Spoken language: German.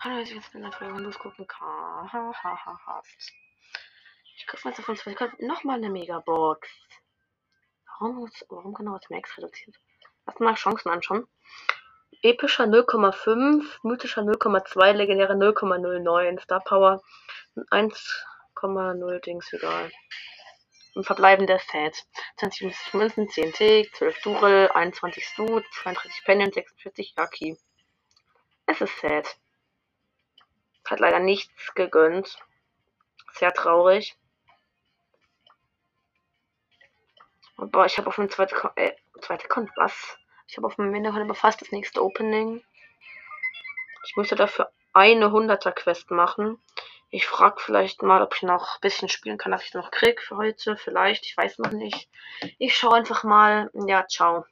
Hallo, ich bin der Folge, du es gucken kannst. Ha, ha, ha, ha. Ich kaufe jetzt davon zwei nochmal eine Megabox. Warum, warum genau ist Max reduziert? Lass mal Chancen anschauen. Epischer 0,5, mythischer 0,2, legendäre 0,09, Star Power 1,0 Dings, egal. Und verbleibende Sets. 20 Münzen, 10 Tick, 12 Durel, 21 Stu, 32 Penny 46 Yaki. Es ist sad. Hat leider nichts gegönnt. Sehr traurig. Aber ich habe auf dem zweiten Kon äh, zweite Kon was? Ich habe auf dem Ende aber fast das nächste Opening. Ich müsste dafür eine 100er Quest machen. Ich frage vielleicht mal, ob ich noch ein bisschen spielen kann, dass ich noch krieg für heute. Vielleicht, ich weiß noch nicht. Ich schaue einfach mal. Ja, ciao.